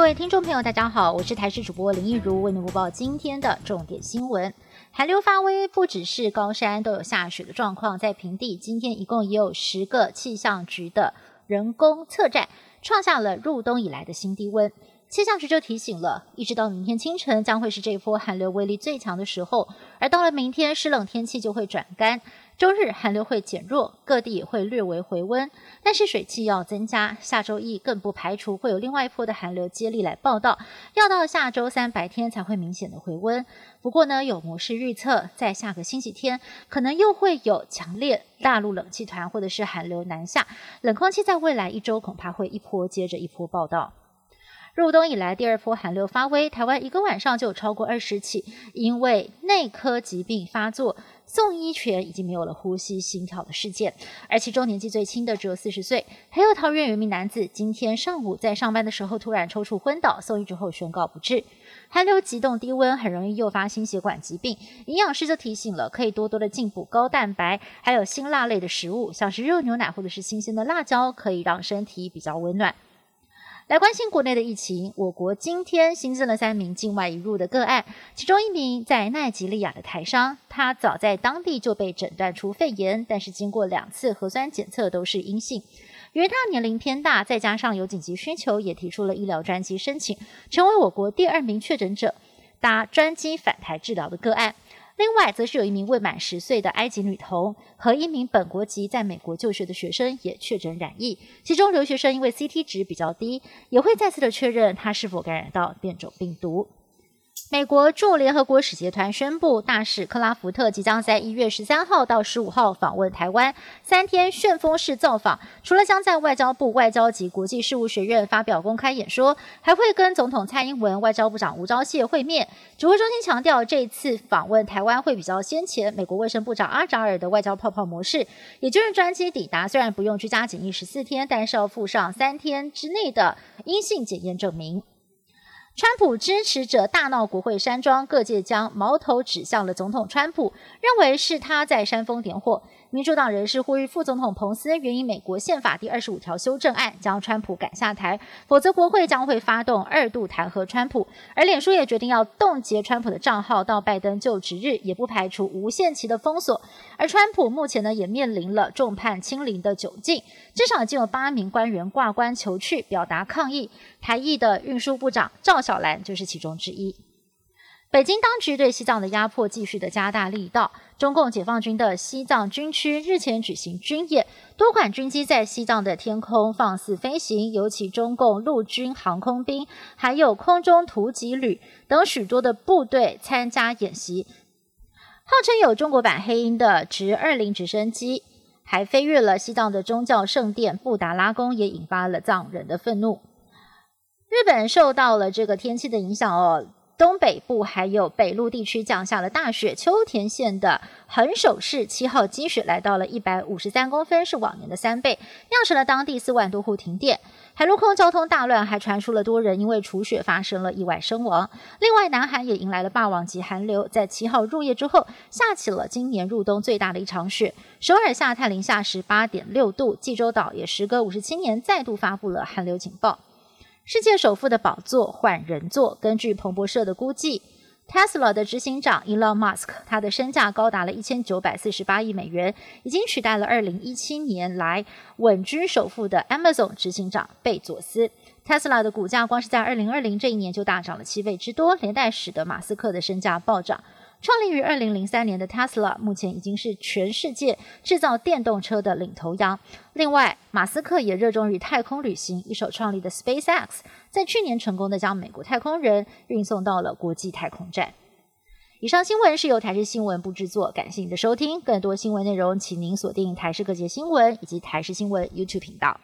各位听众朋友，大家好，我是台视主播林奕如，为您播报今天的重点新闻。寒流发威，不只是高山都有下雪的状况，在平地今天一共也有十个气象局的人工测站创下了入冬以来的新低温。气象局就提醒了，一直到明天清晨将会是这一波寒流威力最强的时候，而到了明天湿冷天气就会转干。周日寒流会减弱，各地也会略微回温，但是水汽要增加。下周一更不排除会有另外一波的寒流接力来报道，要到下周三白天才会明显的回温。不过呢，有模式预测，在下个星期天可能又会有强烈大陆冷气团或者是寒流南下，冷空气在未来一周恐怕会一波接着一波报道。入冬以来，第二波寒流发威，台湾一个晚上就有超过二十起因为内科疾病发作送医全已经没有了呼吸心跳的事件，而其中年纪最轻的只有四十岁。还有桃园有一名男子今天上午在上班的时候突然抽搐昏倒，送医之后宣告不治。寒流急冻低温很容易诱发心血管疾病，营养师就提醒了，可以多多的进补高蛋白，还有辛辣类的食物，像是热牛奶或者是新鲜的辣椒，可以让身体比较温暖。来关心国内的疫情，我国今天新增了三名境外移入的个案，其中一名在奈及利亚的台商，他早在当地就被诊断出肺炎，但是经过两次核酸检测都是阴性。由于他年龄偏大，再加上有紧急需求，也提出了医疗专机申请，成为我国第二名确诊者搭专机返台治疗的个案。另外，则是有一名未满十岁的埃及女童和一名本国籍在美国就学的学生也确诊染疫。其中留学生因为 CT 值比较低，也会再次的确认他是否感染到变种病毒。美国驻联合国使节团宣布，大使克拉福特即将在一月十三号到十五号访问台湾，三天旋风式造访。除了将在外交部外交及国际事务学院发表公开演说，还会跟总统蔡英文、外交部长吴钊燮会面。指挥中心强调，这次访问台湾会比较先前美国卫生部长阿扎尔的外交泡泡模式，也就是专机抵达，虽然不用居家检疫十四天，但是要附上三天之内的阴性检验证明。川普支持者大闹国会山庄，各界将矛头指向了总统川普，认为是他在煽风点火。民主党人士呼吁副总统彭斯援引美国宪法第二十五条修正案，将川普赶下台，否则国会将会发动二度弹劾川普。而脸书也决定要冻结川普的账号到拜登就职日，也不排除无限期的封锁。而川普目前呢，也面临了众叛亲离的窘境，至少已经有八名官员挂官求去，表达抗议。台裔的运输部长赵小兰就是其中之一。北京当局对西藏的压迫继续的加大力道。中共解放军的西藏军区日前举行军演，多款军机在西藏的天空放肆飞行，尤其中共陆军航空兵还有空中突击旅等许多的部队参加演习。号称有中国版黑鹰的直二零直升机还飞越了西藏的宗教圣殿布达拉宫，也引发了藏人的愤怒。日本受到了这个天气的影响哦。东北部还有北陆地区降下了大雪，秋田县的横手市七号积雪来到了一百五十三公分，是往年的三倍，酿成了当地四万多户停电，海陆空交通大乱，还传出了多人因为除雪发生了意外身亡。另外，南韩也迎来了霸王级寒流，在七号入夜之后，下起了今年入冬最大的一场雪，首尔下探零下十八点六度，济州岛也时隔五十七年再度发布了寒流警报。世界首富的宝座换人坐。根据彭博社的估计，Tesla 的执行长 Elon Musk，他的身价高达了一千九百四十八亿美元，已经取代了二零一七年来稳居首富的 Amazon 执行长贝佐斯。Tesla 的股价光是在二零二零这一年就大涨了七倍之多，连带使得马斯克的身价暴涨。创立于二零零三年的 Tesla，目前已经是全世界制造电动车的领头羊。另外，马斯克也热衷于太空旅行，一手创立的 SpaceX，在去年成功的将美国太空人运送到了国际太空站。以上新闻是由台视新闻部制作，感谢您的收听。更多新闻内容，请您锁定台视各界新闻以及台视新闻 YouTube 频道。